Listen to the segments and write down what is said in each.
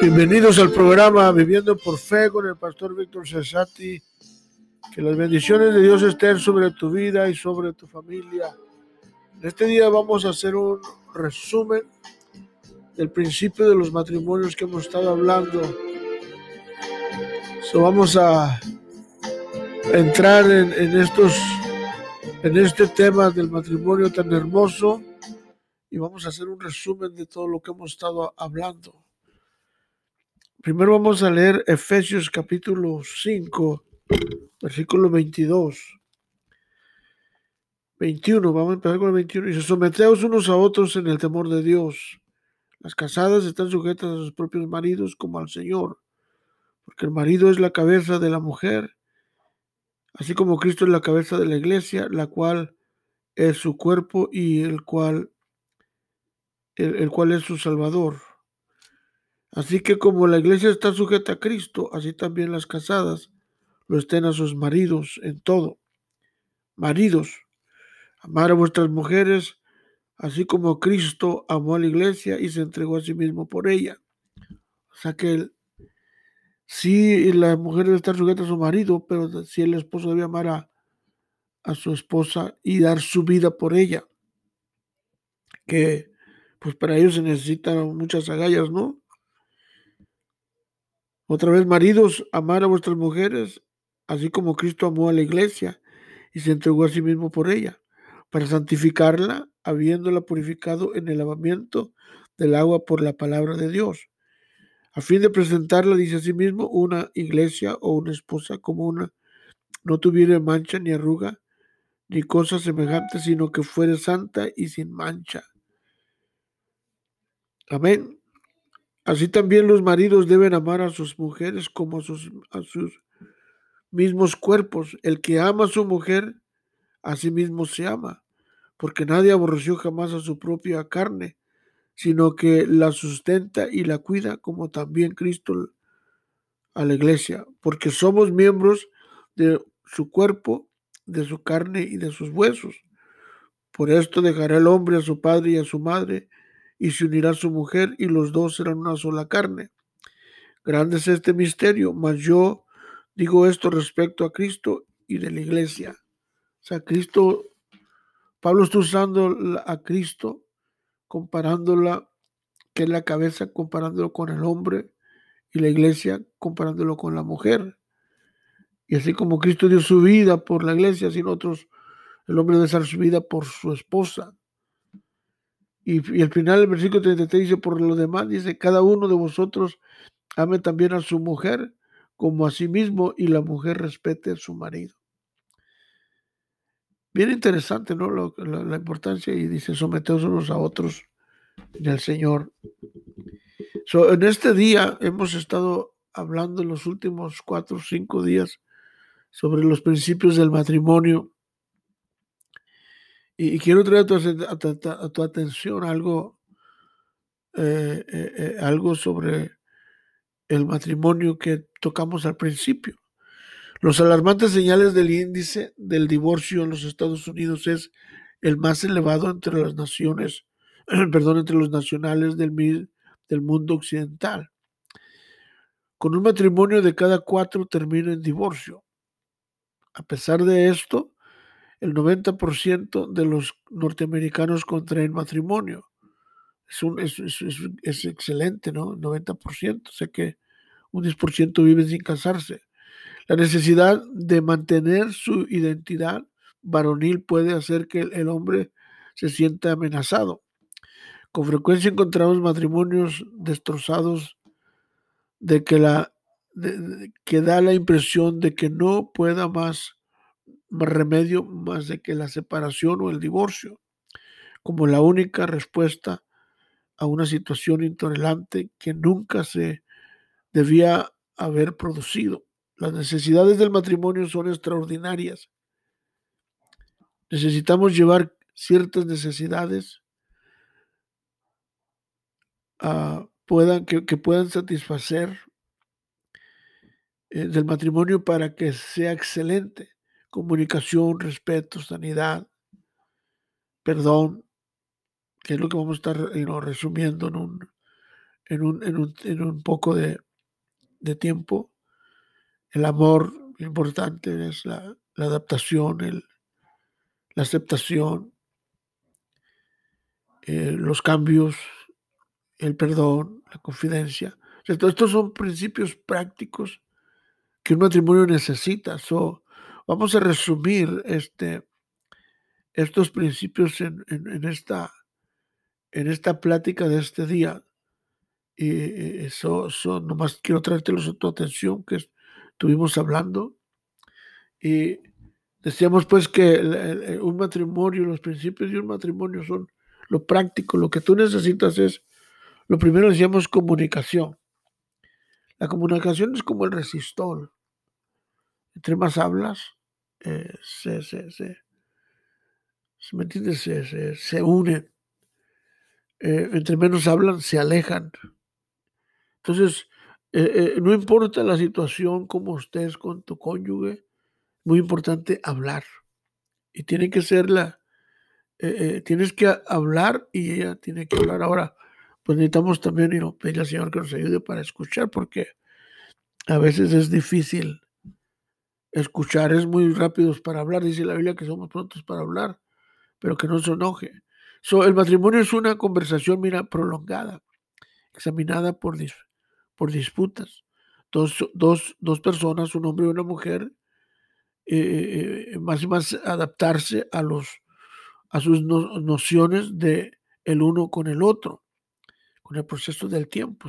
Bienvenidos al programa Viviendo por Fe con el pastor Víctor Cesati. Que las bendiciones de Dios estén sobre tu vida y sobre tu familia. En este día vamos a hacer un resumen del principio de los matrimonios que hemos estado hablando. So, vamos a entrar en, en estos en este tema del matrimonio tan hermoso y vamos a hacer un resumen de todo lo que hemos estado hablando. Primero vamos a leer Efesios capítulo 5, versículo 22. 21, vamos a empezar con el 21. Y se someteos unos a otros en el temor de Dios. Las casadas están sujetas a sus propios maridos como al Señor, porque el marido es la cabeza de la mujer, así como Cristo es la cabeza de la iglesia, la cual es su cuerpo y el cual, el, cual es su Salvador. Así que como la iglesia está sujeta a Cristo, así también las casadas lo estén a sus maridos en todo. Maridos, amar a vuestras mujeres, así como Cristo amó a la iglesia y se entregó a sí mismo por ella. O sea que el, sí la mujer debe estar sujeta a su marido, pero si el esposo debe amar a, a su esposa y dar su vida por ella. Que pues para ello se necesitan muchas agallas, ¿no? Otra vez, maridos, amar a vuestras mujeres, así como Cristo amó a la iglesia y se entregó a sí mismo por ella, para santificarla, habiéndola purificado en el lavamiento del agua por la palabra de Dios, a fin de presentarla, dice a sí mismo, una iglesia o una esposa como una no tuviera mancha ni arruga, ni cosa semejante, sino que fuera santa y sin mancha. Amén. Así también los maridos deben amar a sus mujeres como a sus, a sus mismos cuerpos. El que ama a su mujer, a sí mismo se ama, porque nadie aborreció jamás a su propia carne, sino que la sustenta y la cuida, como también Cristo a la iglesia, porque somos miembros de su cuerpo, de su carne y de sus huesos. Por esto dejará el hombre a su padre y a su madre, y se unirá su mujer y los dos serán una sola carne. Grande es este misterio, mas yo digo esto respecto a Cristo y de la iglesia. O sea, Cristo, Pablo está usando a Cristo, comparándola, que es la cabeza, comparándolo con el hombre, y la iglesia comparándolo con la mujer. Y así como Cristo dio su vida por la iglesia, así nosotros, el hombre debe dar su vida por su esposa. Y, y al final el versículo 33 dice, por lo demás, dice, cada uno de vosotros ame también a su mujer como a sí mismo y la mujer respete a su marido. Bien interesante, ¿no? Lo, la, importancia y dice, someteos unos a otros en el Señor. So, en este día hemos estado hablando en los últimos cuatro o cinco días sobre los principios del matrimonio y, quiero traer a tu, atención algo, eh, eh, eh, algo sobre el matrimonio que tocamos al principio. Los alarmantes señales del índice del divorcio en los Estados Unidos es el más elevado entre las naciones, perdón, entre los nacionales del, del mundo occidental. Con un matrimonio de cada cuatro termina en divorcio. A pesar de esto, el 90% de los norteamericanos contraen matrimonio. Es, excelente, ¿no? 90%. Sé que un 10% vive sin casarse. La necesidad de mantener su identidad varonil puede hacer que el, hombre se sienta amenazado. Con frecuencia encontramos matrimonios destrozados de que, da la impresión de que no pueda más remedio más de que la separación o el divorcio, como la única respuesta a una situación intolerante que nunca se debía haber producido. Las necesidades del matrimonio son extraordinarias. Necesitamos llevar ciertas necesidades puedan, que, que, puedan satisfacer eh, del matrimonio para que sea excelente. Comunicación, respeto, sanidad, perdón, que es lo que vamos a estar resumiendo en un, en un, en un, en un poco de, de, tiempo. El amor importante es la, la adaptación, el, la aceptación, eh, los cambios, el perdón, la confidencia. estos son principios prácticos que un matrimonio necesita. So, vamos a resumir este, estos principios en, en, esta, en esta plática de este día. Y eso, eso nomás quiero traértelos a tu atención que estuvimos hablando. Y decíamos pues que un matrimonio, los principios de un matrimonio son lo práctico. Lo que tú necesitas es, lo primero decíamos comunicación. La comunicación es como el resistor. Entre más hablas, eh, se, se, se, ¿me entiendes? Se, se, unen. Eh, entre menos hablan, se alejan. Entonces, eh, no importa la situación, como estés con tu cónyuge, muy importante hablar. Y tiene que ser la, tienes que hablar y ella tiene que hablar. Ahora, pues necesitamos también y pedir al Señor que nos ayude para escuchar, porque a veces es difícil escuchar, es muy rápidos para hablar, dice la Biblia que somos prontos para hablar, pero que no se enoje. el matrimonio es una conversación, mira, prolongada, examinada por, por disputas. Dos, dos, dos, personas, un hombre y una mujer, eh, eh, más y más adaptarse a, los, a sus nociones de el uno con el otro, con el proceso del tiempo.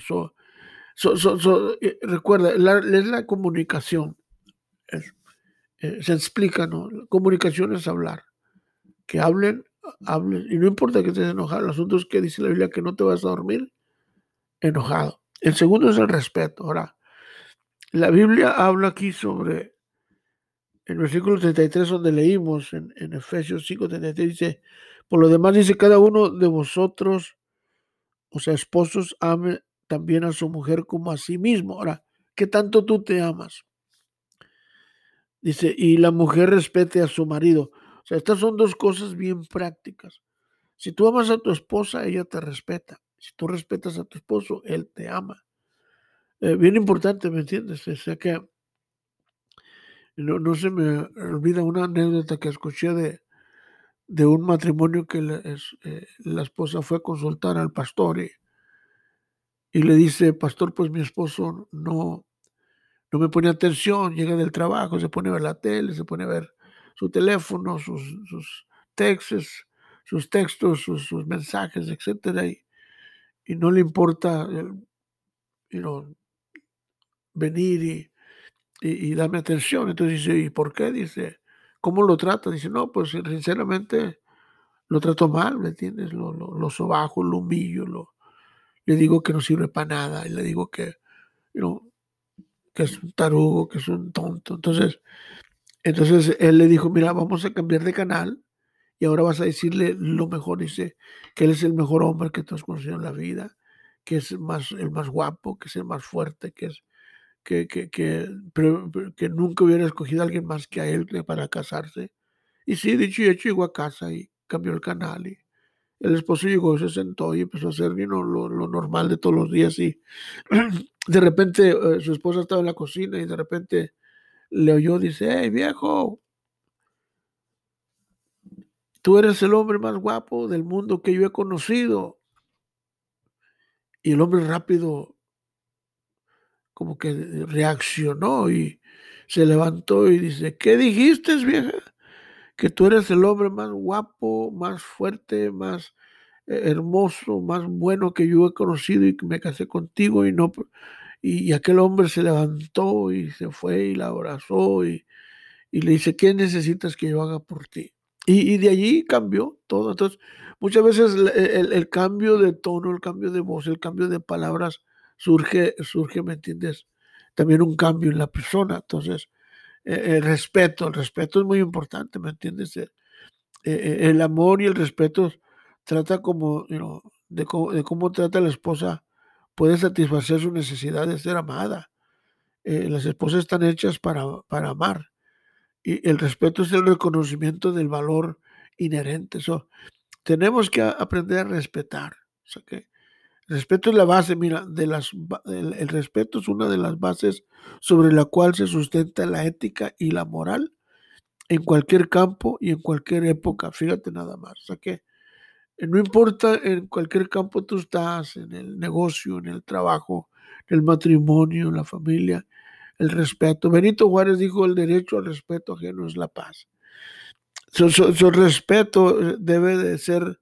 Eh, recuerda, es la comunicación. Se explica, ¿no? comunicación es hablar. Que hablen, hablen. Y no importa que estés enojado. El asunto es que dice la Biblia que no te vas a dormir enojado. El segundo es el respeto. Ahora, la Biblia habla aquí sobre el versículo 33 donde leímos en, en Efesios 5, 33, dice, por lo demás dice, cada uno de vosotros, o sea, esposos, ame también a su mujer como a sí mismo. Ahora, ¿qué tanto tú te amas? Dice, y la mujer respete a su marido. O sea, estas son dos cosas bien prácticas. Si tú amas a tu esposa, ella te respeta. Si tú respetas a tu esposo, él te ama. Eh, bien importante, ¿me entiendes? O sea que no, se me olvida una anécdota que escuché de, de un matrimonio que la, eh, la esposa fue a consultar al pastor y, y le dice, pastor, pues mi esposo no, no me pone atención, llega del trabajo, se pone a ver la tele, se pone a ver su teléfono, sus, sus textos, sus textos, sus, mensajes, etcétera, y, y, no le importa venir y, y, darme atención. Entonces dice, ¿y por qué? Dice, ¿cómo lo trata? Dice, no, pues sinceramente lo trato mal, ¿me entiendes? Lo, lo, lo sobajo, lo humillo, lo, le digo que no sirve para nada, y le digo que, que es un tarugo, que es un tonto. Entonces, entonces él le dijo, mira, vamos a cambiar de canal y ahora vas a decirle lo mejor. Dice que él es el mejor hombre que tú has conocido en la vida, que es más, el más guapo, que es el más fuerte, que es que, que, que, que nunca hubiera escogido a alguien más que a él para casarse. Y sí, dicho y hecho, llegó a casa y cambió el canal y el esposo llegó, se sentó y empezó a hacer lo, normal de todos los días y de repente eh, su esposa estaba en la cocina y de repente le oyó, dice, hey viejo, tú eres el hombre más guapo del mundo que yo he conocido. Y el hombre rápido como que reaccionó y se levantó y dice, ¿qué dijiste, vieja? Que tú eres el hombre más guapo, más fuerte, más eh, hermoso, más bueno que yo he conocido y que me casé contigo y no y, aquel hombre se levantó y se fue y la abrazó y, le dice, ¿qué necesitas que yo haga por ti? Y, de allí cambió todo. Entonces, muchas veces el, cambio de tono, el cambio de voz, el cambio de palabras surge, surge, ¿me entiendes? También un cambio en la persona. Entonces, eh, el respeto, el respeto es muy importante, ¿me entiendes? Eh, eh, el amor y el respeto trata como, de, cómo, trata la esposa, puede satisfacer su necesidad de ser amada. las esposas están hechas para, para amar. Y el respeto es el reconocimiento del valor inherente. Eso, tenemos que aprender a respetar. O sea que el respeto es la base, mira, el, respeto es una de las bases sobre la cual se sustenta la ética y la moral en cualquier campo y en cualquier época. Fíjate nada más. O sea que eh, no importa en cualquier campo tú estás, en el negocio, en el trabajo, en el matrimonio, en la familia, el respeto. Benito Juárez dijo, el derecho al respeto ajeno es la paz. Su, respeto eh, debe de ser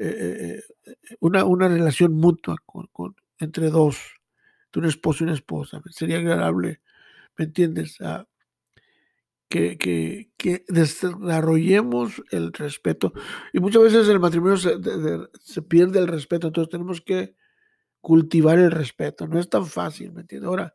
eh, una, una, relación mutua con, entre dos, un esposo y una esposa. Sería agradable, ¿me entiendes? que, que, que, desarrollemos el respeto. Y muchas veces el matrimonio se, se, pierde el respeto, entonces tenemos que cultivar el respeto. No es tan fácil, ¿me entiendes? Ahora,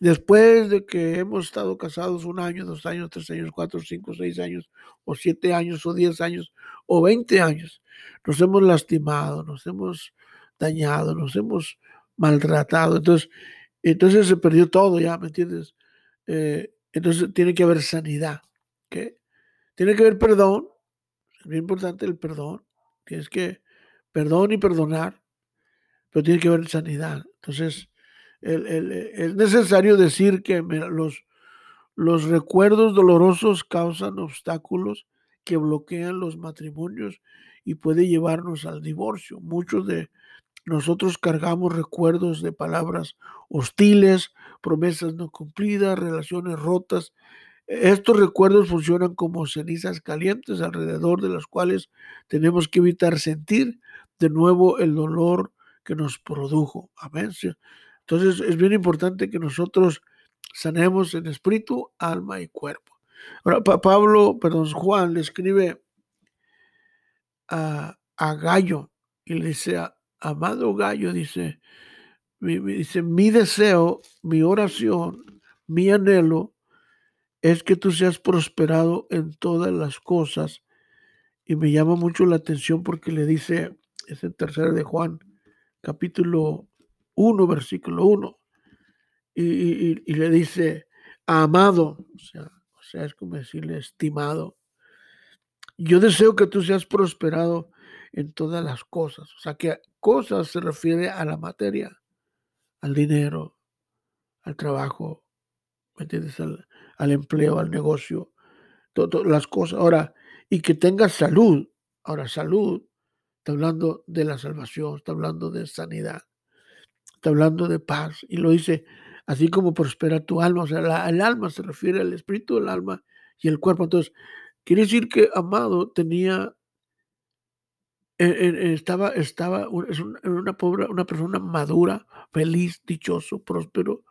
después de que hemos estado casados un año, dos años, tres años, cuatro, cinco, seis años, o siete años, o diez años, o veinte años, nos hemos lastimado, nos hemos dañado, nos hemos maltratado. Entonces, entonces se perdió todo ya, ¿me entiendes? Eh, entonces tiene que haber sanidad. ¿qué? Tiene que haber perdón. Es muy importante el perdón. Tienes que perdón y perdonar. Pero tiene que haber sanidad. Entonces, es necesario decir que los, los recuerdos dolorosos causan obstáculos que bloquean los matrimonios y puede llevarnos al divorcio. Muchos de nosotros cargamos recuerdos de palabras hostiles, promesas no cumplidas, relaciones rotas. Estos recuerdos funcionan como cenizas calientes alrededor de las cuales tenemos que evitar sentir de nuevo el dolor que nos produjo. Amén. Entonces es bien importante que nosotros sanemos en espíritu, alma y cuerpo. Ahora, Pablo, perdón, Juan le escribe a, a Gallo y le dice, amado Gallo, dice, mi, dice, mi deseo, mi oración, mi anhelo es que tú seas prosperado en todas las cosas. Y me llama mucho la atención porque le dice, es el tercero de Juan, capítulo 1, versículo 1, y, le dice, amado, o sea, sea, es como decirle, estimado, yo deseo que tú seas prosperado en todas las cosas. O sea, que cosas se refiere a la materia al dinero, al trabajo, ¿me entiendes? Al, empleo, al negocio, todas las cosas. Ahora, y que tengas salud. Ahora, salud, está hablando de la salvación, está hablando de sanidad, está hablando de paz. Y lo dice, así como prospera tu alma. O sea, el alma se refiere al espíritu, el alma y el cuerpo. Entonces, quiere decir que Amado tenía estaba, estaba es una, pobre, una persona madura, feliz, dichoso, próspero.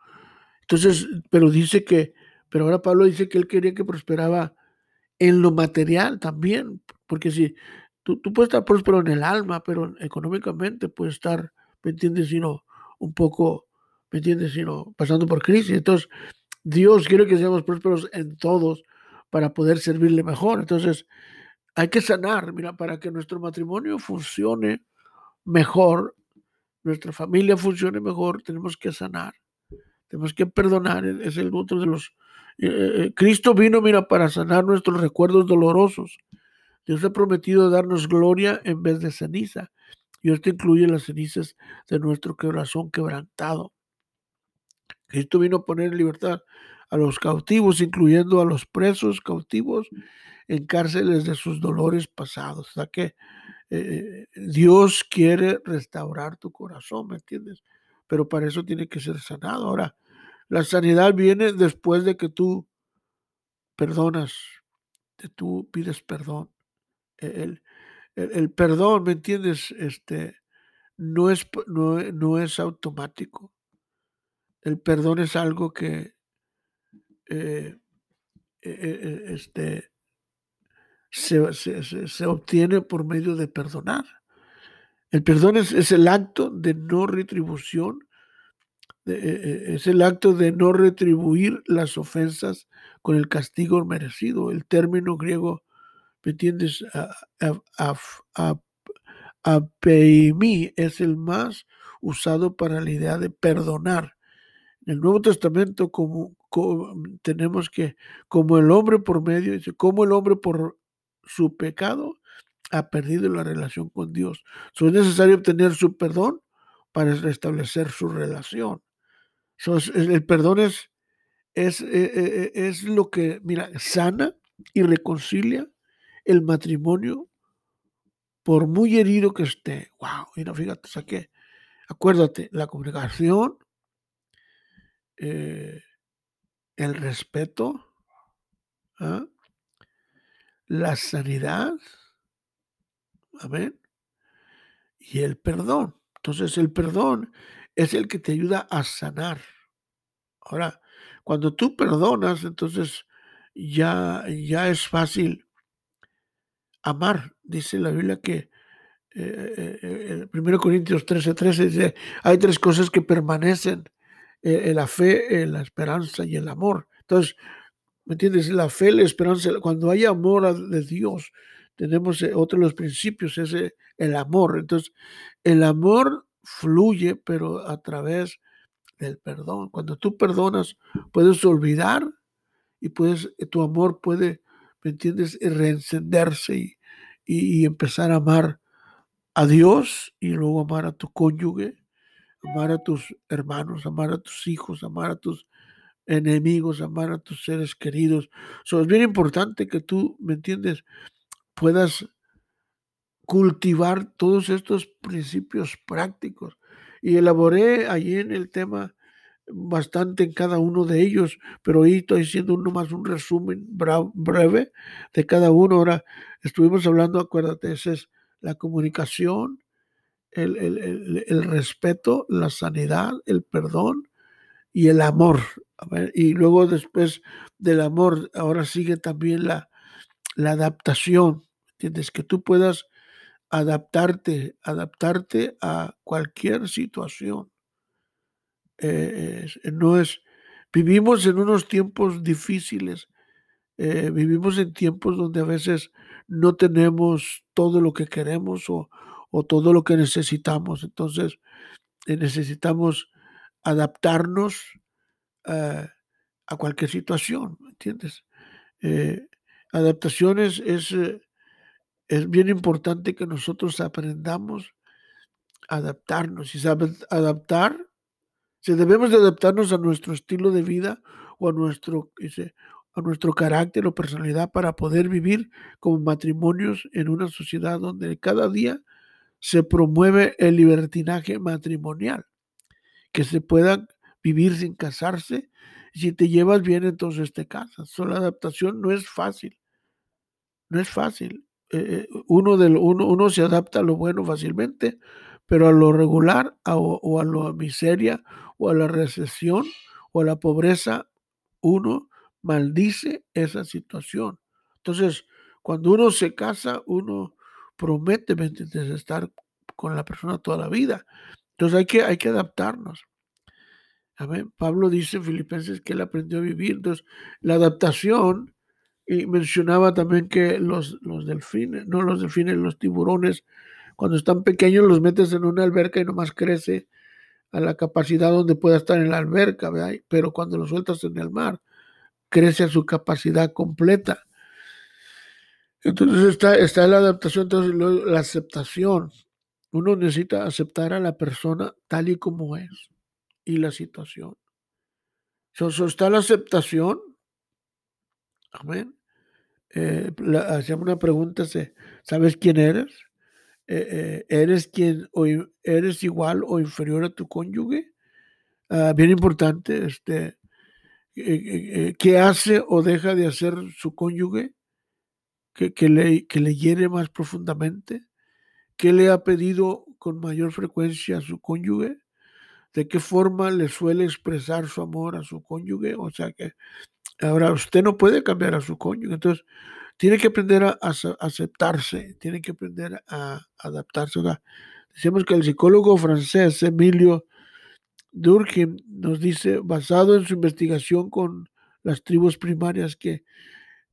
Entonces, pero dice que, pero ahora Pablo dice que él quería que prosperaba en lo material también, porque si tú, tú puedes estar próspero en el alma, pero económicamente puedes estar, ¿me entiendes? Un poco, ¿me entiendes? Sino pasando por crisis. Entonces, Dios quiere que seamos prósperos en todos para poder servirle mejor. Entonces, hay que sanar, mira, para que nuestro matrimonio funcione mejor, nuestra familia funcione mejor, tenemos que sanar, tenemos que perdonar, es el otro de los... Eh, eh, eh, Cristo vino, mira, para sanar nuestros recuerdos dolorosos. Dios ha prometido darnos gloria en vez de ceniza. Y esto incluye las cenizas de nuestro corazón quebrantado. Cristo vino a poner en libertad a los cautivos, incluyendo a los presos cautivos en cárceles de sus dolores pasados. O sea que eh, Dios quiere restaurar tu corazón, ¿me entiendes? Pero para eso tiene que ser sanado. Ahora, la sanidad viene después de que tú perdonas, que tú pides perdón. El, el, perdón, ¿me entiendes? Este, no, es, no, no, es automático. El perdón es algo que eh, eh, este, se, obtiene por medio de perdonar. El perdón es, el acto de no retribución, es el acto de no retribuir las ofensas con el castigo merecido. El término griego, ¿me entiendes? Apeimi es el más usado para la idea de perdonar. En el Nuevo Testamento como, tenemos que, como el hombre por medio, como el hombre por su pecado ha perdido la relación con Dios. So, es necesario obtener su perdón para restablecer su relación. El perdón es, es, eh, eh, es lo que, mira, sana y reconcilia el matrimonio por muy herido que esté. Wow, mira, fíjate, saqué. Acuérdate, la congregación, eh, el respeto, ¿ah? la sanidad, amén, y el perdón. Entonces el perdón es el que te ayuda a sanar. Ahora, cuando tú perdonas, entonces ya, ya es fácil amar. Dice la Biblia que eh, eh, 1 Corintios 13, 13 dice, hay tres cosas que permanecen, eh, la fe, la esperanza y el amor. Entonces, ¿me entiendes? La fe, la esperanza, cuando hay amor de Dios, tenemos eh, otro de los principios, es el amor. Entonces, el amor fluye, pero a través del perdón. Cuando tú perdonas, puedes olvidar y puedes, tu amor puede, ¿me entiendes?, reencenderse y, y, empezar a amar a Dios y luego amar a tu cónyuge, amar a tus hermanos, amar a tus hijos, amar a tus enemigos, amar a tus seres queridos. es bien importante que tú, ¿me entiendes?, puedas cultivar todos estos principios prácticos. Y elaboré allí en el tema bastante en cada uno de ellos, pero hoy estoy haciendo uno más un resumen breve de cada uno. Ahora estuvimos hablando, acuérdate, esa es la comunicación, el, el, respeto, la sanidad, el perdón y el amor. Y luego después del amor, ahora sigue también la, la adaptación, ¿entiendes? Que tú puedas adaptarte, adaptarte a cualquier situación. Eh, no es, vivimos en unos tiempos difíciles, eh, vivimos en tiempos donde a veces no tenemos todo lo que queremos o, todo lo que necesitamos. Entonces, eh, necesitamos adaptarnos a cualquier situación, ¿entiendes? adaptaciones es, es bien importante que nosotros aprendamos a adaptarnos. Y sabes adaptar, si debemos de adaptarnos a nuestro estilo de vida o a nuestro, a nuestro carácter o personalidad para poder vivir como matrimonios en una sociedad donde cada día se promueve el libertinaje matrimonial, que se pueda vivir sin casarse. Si te llevas bien, entonces te casas. So, la adaptación no es fácil. No es fácil. Eh, eh, uno, del, uno, uno se adapta a lo bueno fácilmente, pero a lo regular o a la miseria o a la recesión o a la pobreza, uno maldice esa situación. Entonces, cuando uno se casa, uno promete estar con la persona toda la vida. Entonces hay que, hay que adaptarnos. Pablo dice en Filipenses que él aprendió a vivir. Entonces, la adaptación, y mencionaba también que los, los delfines, no los delfines, los tiburones, cuando están pequeños los metes en una alberca y nomás crece a la capacidad donde pueda estar en la alberca, pero cuando lo sueltas en el mar, crece a su capacidad completa. Entonces está, está la adaptación, entonces la aceptación. Uno necesita aceptar a la persona tal y como es y la situación. So, está la aceptación. Amén. Eh, hacemos una pregunta, ¿sabes quién eres? Eh, eh, ¿Eres quien eres igual o inferior a tu cónyuge? Ah, bien importante, este, ¿qué hace o deja de hacer su cónyuge? ¿Que, que, le, que le hiere más profundamente? ¿Qué le ha pedido con mayor frecuencia a su cónyuge? de qué forma le suele expresar su amor a su cónyuge. O sea que ahora usted no puede cambiar a su cónyuge. Entonces, tiene que aprender a, aceptarse, tiene que aprender a adaptarse. decimos que el psicólogo francés Emilio Durkheim nos dice, basado en su investigación con las tribus primarias que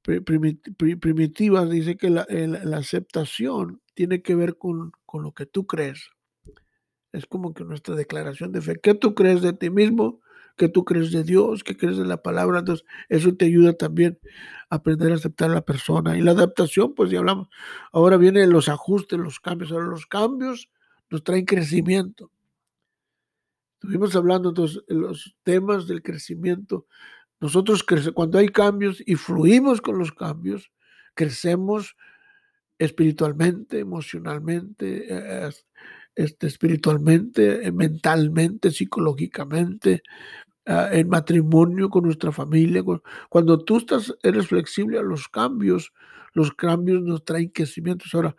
primitivas, dice que la, aceptación tiene que ver con, con lo que tú crees. Es como que nuestra declaración de fe. ¿Qué tú crees de ti mismo? qué tú crees de Dios, qué crees de la palabra. Entonces, eso te ayuda también a aprender a aceptar a la persona. Y la adaptación, pues ya hablamos. Ahora vienen los ajustes, los cambios. Ahora los cambios nos traen crecimiento. Estuvimos hablando entonces los temas del crecimiento. Nosotros cuando hay cambios y fluimos con los cambios, crecemos espiritualmente, emocionalmente, eh, este, espiritualmente, eh, mentalmente, psicológicamente, ah, en matrimonio con nuestra familia. Cuando tú estás, eres flexible a los cambios, los cambios nos traen crecimientos. Ahora,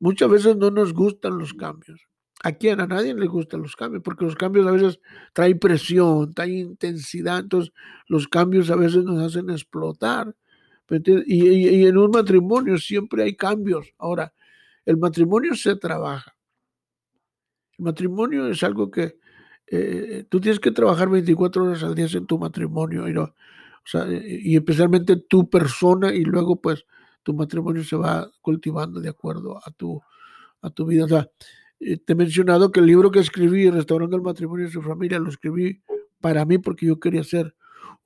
muchas veces no nos gustan los cambios. ¿A quién? A nadie le gustan los cambios, porque los cambios a veces traen presión, traen intensidad, entonces los cambios a veces nos hacen explotar. Y, en un matrimonio siempre hay cambios. Ahora, el matrimonio se trabaja. El matrimonio es algo que eh, tú tienes que trabajar 24 horas al día en tu matrimonio, y, no, y especialmente tu persona, y luego pues tu matrimonio se va cultivando de acuerdo a tu, a tu vida. O sea, eh, te he mencionado que el libro que escribí, Restaurando el Matrimonio y su Familia, lo escribí para mí porque yo quería ser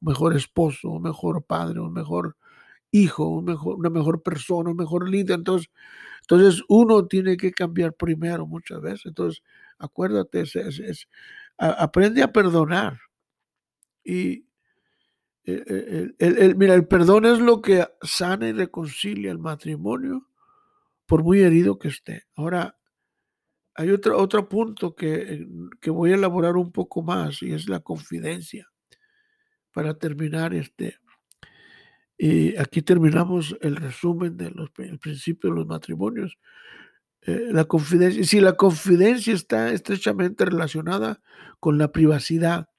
un mejor esposo, un mejor padre, un mejor hijo, un mejor, una mejor persona, un mejor líder. Entonces, entonces uno tiene que cambiar primero muchas veces. Entonces, acuérdate, es, aprende a perdonar. Y eh, eh, mira, el perdón es lo que sana y reconcilia el matrimonio, por muy herido que esté. Ahora, hay otro, otro punto que, que, voy a elaborar un poco más y es la confidencia. Para terminar, este, y aquí terminamos el resumen del principio de los matrimonios. Eh, la confidencia, si la confidencia está estrechamente relacionada con la privacidad,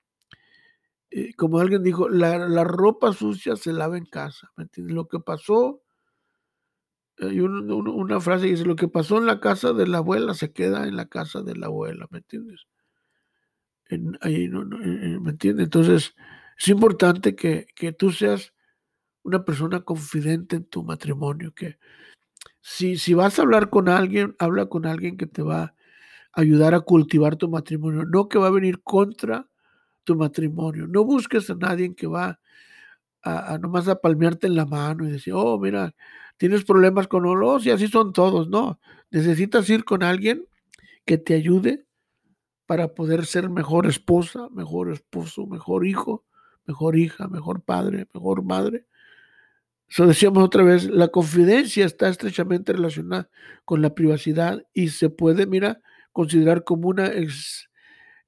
eh, como alguien dijo, la, la, ropa sucia se lava en casa. ¿me entiendes? Lo que pasó hay una frase que dice, lo que pasó en la casa de la abuela se queda en la casa de la abuela, ¿me entiendes? ahí, no, ¿Me entiendes? Entonces, es importante que, que, tú seas una persona confidente en tu matrimonio, que si, si vas a hablar con alguien, habla con alguien que te va a ayudar a cultivar tu matrimonio, no que va a venir contra tu matrimonio. No busques a nadie que va a, a nomás a palmearte en la mano y decir, oh, mira, tienes problemas con los y así son todos, no. Necesitas ir con alguien que te ayude para poder ser mejor esposa, mejor esposo, mejor hijo, mejor hija, mejor padre, mejor madre. Eso decíamos otra vez, la confidencia está estrechamente relacionada con la privacidad y se puede, mira, considerar como una eh,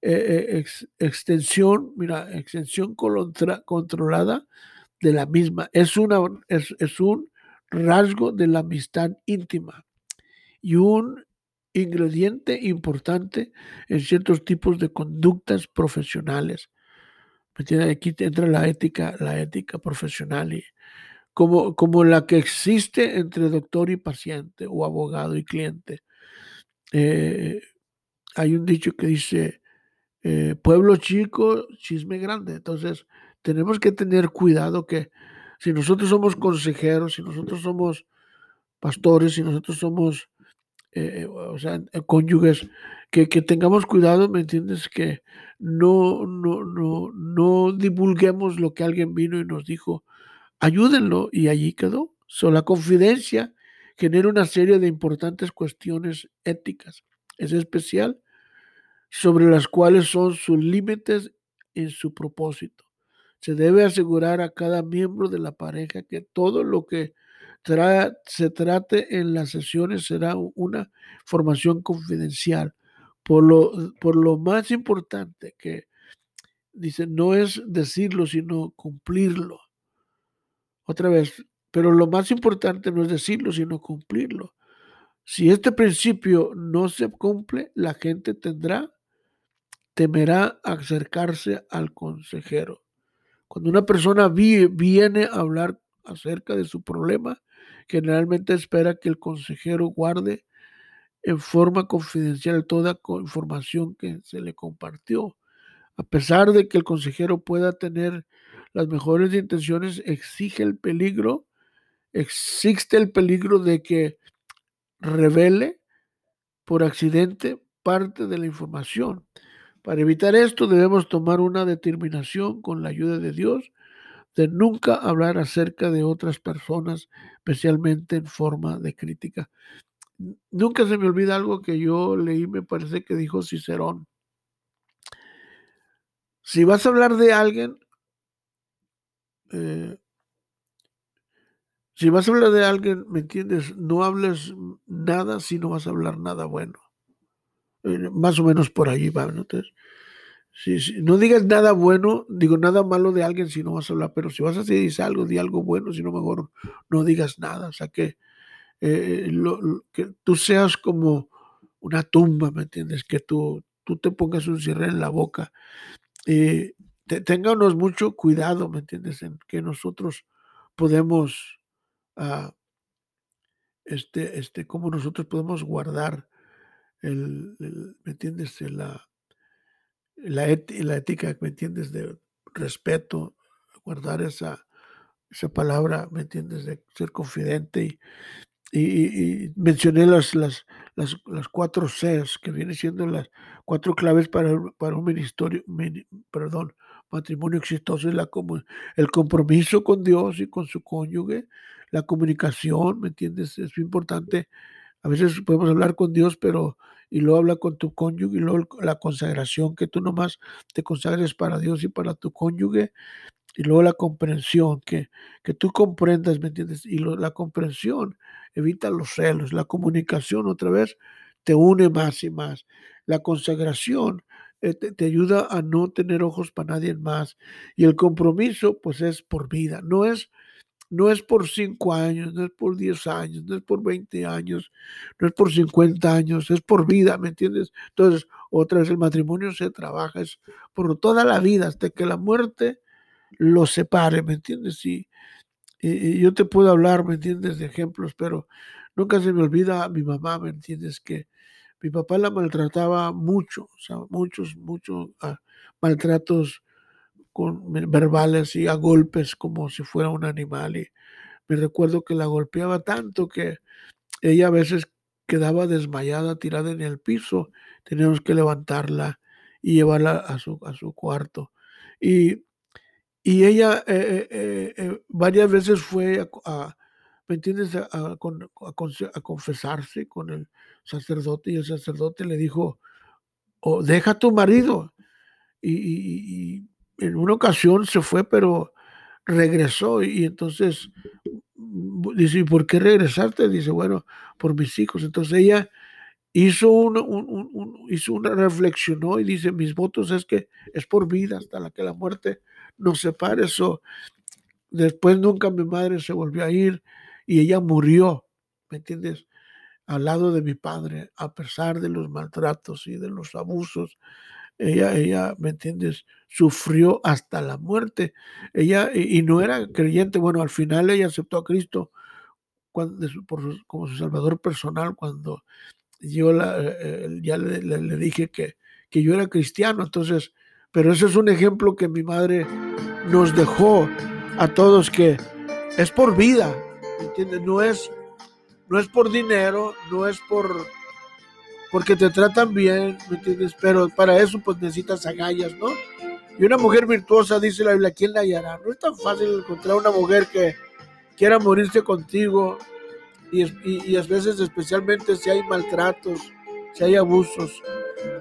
eh, extensión, mira, extensión controlada de la misma. Es, una, es un rasgo de la amistad íntima y un ingrediente importante en ciertos tipos de conductas profesionales. Aquí entra la ética, la ética profesional y como, como la que existe entre doctor y paciente o abogado y cliente. Eh, hay un dicho que dice, eh, pueblo chico, chisme grande. Entonces, tenemos que tener cuidado que si nosotros somos consejeros, si nosotros somos pastores, si nosotros somos, eh, o sea, eh, cónyuges, que, tengamos cuidado, ¿me entiendes? Que no, no, no, no divulguemos lo que alguien vino y nos dijo, ayúdenlo, y allí quedó. So, la confidencia genera una serie de importantes cuestiones éticas. Es especial sobre las cuales son sus límites en su propósito. Se debe asegurar a cada miembro de la pareja que todo lo que se trate en las sesiones será una formación confidencial. Por lo, por lo más importante que dice, no es decirlo, sino cumplirlo. Otra vez, pero lo más importante no es decirlo, sino cumplirlo. Si este principio no se cumple, la gente tendrá, temerá acercarse al consejero. Cuando una persona viene a hablar acerca de su problema, generalmente espera que el consejero guarde en forma confidencial toda información que se le compartió. A pesar de que el consejero pueda tener las mejores intenciones, exige el peligro, existe el peligro de que revele por accidente parte de la información. Para evitar esto debemos tomar una determinación con la ayuda de Dios de nunca hablar acerca de otras personas, especialmente en forma de crítica. Nunca se me olvida algo que yo leí, me parece que dijo Cicerón. Si vas a hablar de alguien, eh, si vas a hablar de alguien, ¿me entiendes? No hables nada si no vas a hablar nada bueno. Eh, más o menos por ahí va. ¿no? Entonces, no digas nada bueno, digo nada malo de alguien si no vas a hablar, pero si vas a decir algo, di algo bueno, si no, mejor no digas nada. O sea, que, eh, que tú seas como una tumba, ¿me entiendes? Que tú, tú te pongas un cierre en la boca. y ténganos mucho cuidado, ¿me entiendes? En que nosotros podemos este, este, cómo nosotros podemos guardar el, ¿me entiendes? La, la, la, ética, ¿me entiendes? De respeto, guardar esa, esa palabra, ¿me entiendes? De ser confidente y, y, mencioné las, las, las, las, cuatro Cs, que vienen siendo las cuatro claves para, para un ministerio, perdón, matrimonio exitoso, es la, el compromiso con Dios y con su cónyuge, la comunicación, ¿me entiendes? Es importante. A veces podemos hablar con Dios, pero y luego habla con tu cónyuge y luego la consagración, que tú nomás te consagres para Dios y para tu cónyuge y luego la comprensión, que, que tú comprendas, ¿me entiendes? Y la comprensión evita los celos, la comunicación otra vez te une más y más, la consagración eh, te, ayuda a no tener ojos para nadie más y el compromiso pues es por vida, no es no es por cinco años, no es por diez años, no es por veinte años, no es por cincuenta años, es por vida, ¿me entiendes? Entonces, otra vez el matrimonio se trabaja, es por toda la vida, hasta que la muerte lo separe, ¿me entiendes? Y, y, yo te puedo hablar, ¿me entiendes? De ejemplos, pero nunca se me olvida a mi mamá, ¿me entiendes? Que mi papá la maltrataba mucho, o sea, muchos, muchos ah, maltratos con verbales y a golpes como si fuera un animal. Y me recuerdo que la golpeaba tanto que ella a veces quedaba desmayada, tirada en el piso. Teníamos que levantarla y llevarla a su, a su cuarto. Y, y ella eh, eh, eh, varias veces fue a, ¿me entiendes?, a, a, confesarse con el sacerdote y el sacerdote le dijo, oh, deja a tu marido. y, en una ocasión se fue, pero regresó y entonces dice, ¿y por qué regresaste? Dice, bueno, por mis hijos. Entonces ella hizo una, una, reflexionó y dice, mis votos es que es por vida hasta la que la muerte nos separe. Eso. Después nunca mi madre se volvió a ir y ella murió, ¿me entiendes? Al lado de mi padre, a pesar de los maltratos y de los abusos ella, ella, ¿me entiendes? Sufrió hasta la muerte. Ella, y, no era creyente, bueno, al final ella aceptó a Cristo cuando, como su salvador personal cuando yo la, eh, ya le, dije que, que yo era cristiano. Entonces, pero ese es un ejemplo que mi madre nos dejó a todos que es por vida, ¿me entiendes? No es, no es por dinero, no es por porque te tratan bien, ¿me entiendes? Pero para eso pues necesitas agallas, ¿no? Y una mujer virtuosa, dice la Biblia, ¿quién la hallará? No es tan fácil encontrar una mujer que quiera morirse contigo y, y, a veces especialmente si hay maltratos, si hay abusos.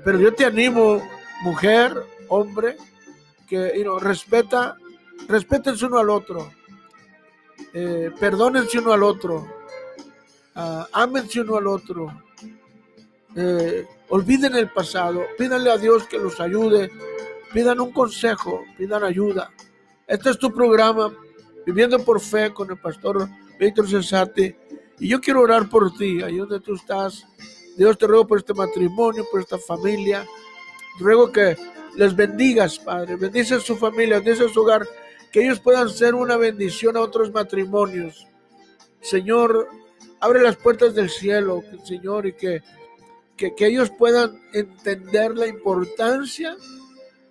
Pero yo te animo, mujer, hombre, que you know, respeta, respétense uno al otro, eh, perdónense uno al otro, uh, ámense uno al otro, eh, olviden el pasado, pídanle a Dios que los ayude, pidan un consejo, pidan ayuda. Este es tu programa, Viviendo por Fe con el pastor Víctor Cesate. Y yo quiero orar por ti, ahí donde tú estás. Dios te ruego por este matrimonio, por esta familia. ruego que les bendigas, Padre. Bendice su familia, bendice su hogar. Que ellos puedan ser una bendición a otros matrimonios. Señor, abre las puertas del cielo, Señor, y que que, ellos puedan entender la importancia,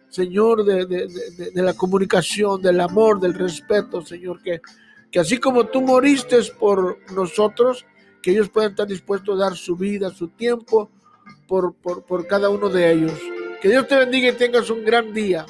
Señor, de, la comunicación, del amor, del respeto, Señor, que, que así como tú moriste por nosotros, que ellos puedan estar dispuestos a dar su vida, su tiempo por, por, por cada uno de ellos. Que Dios te bendiga y tengas un gran día.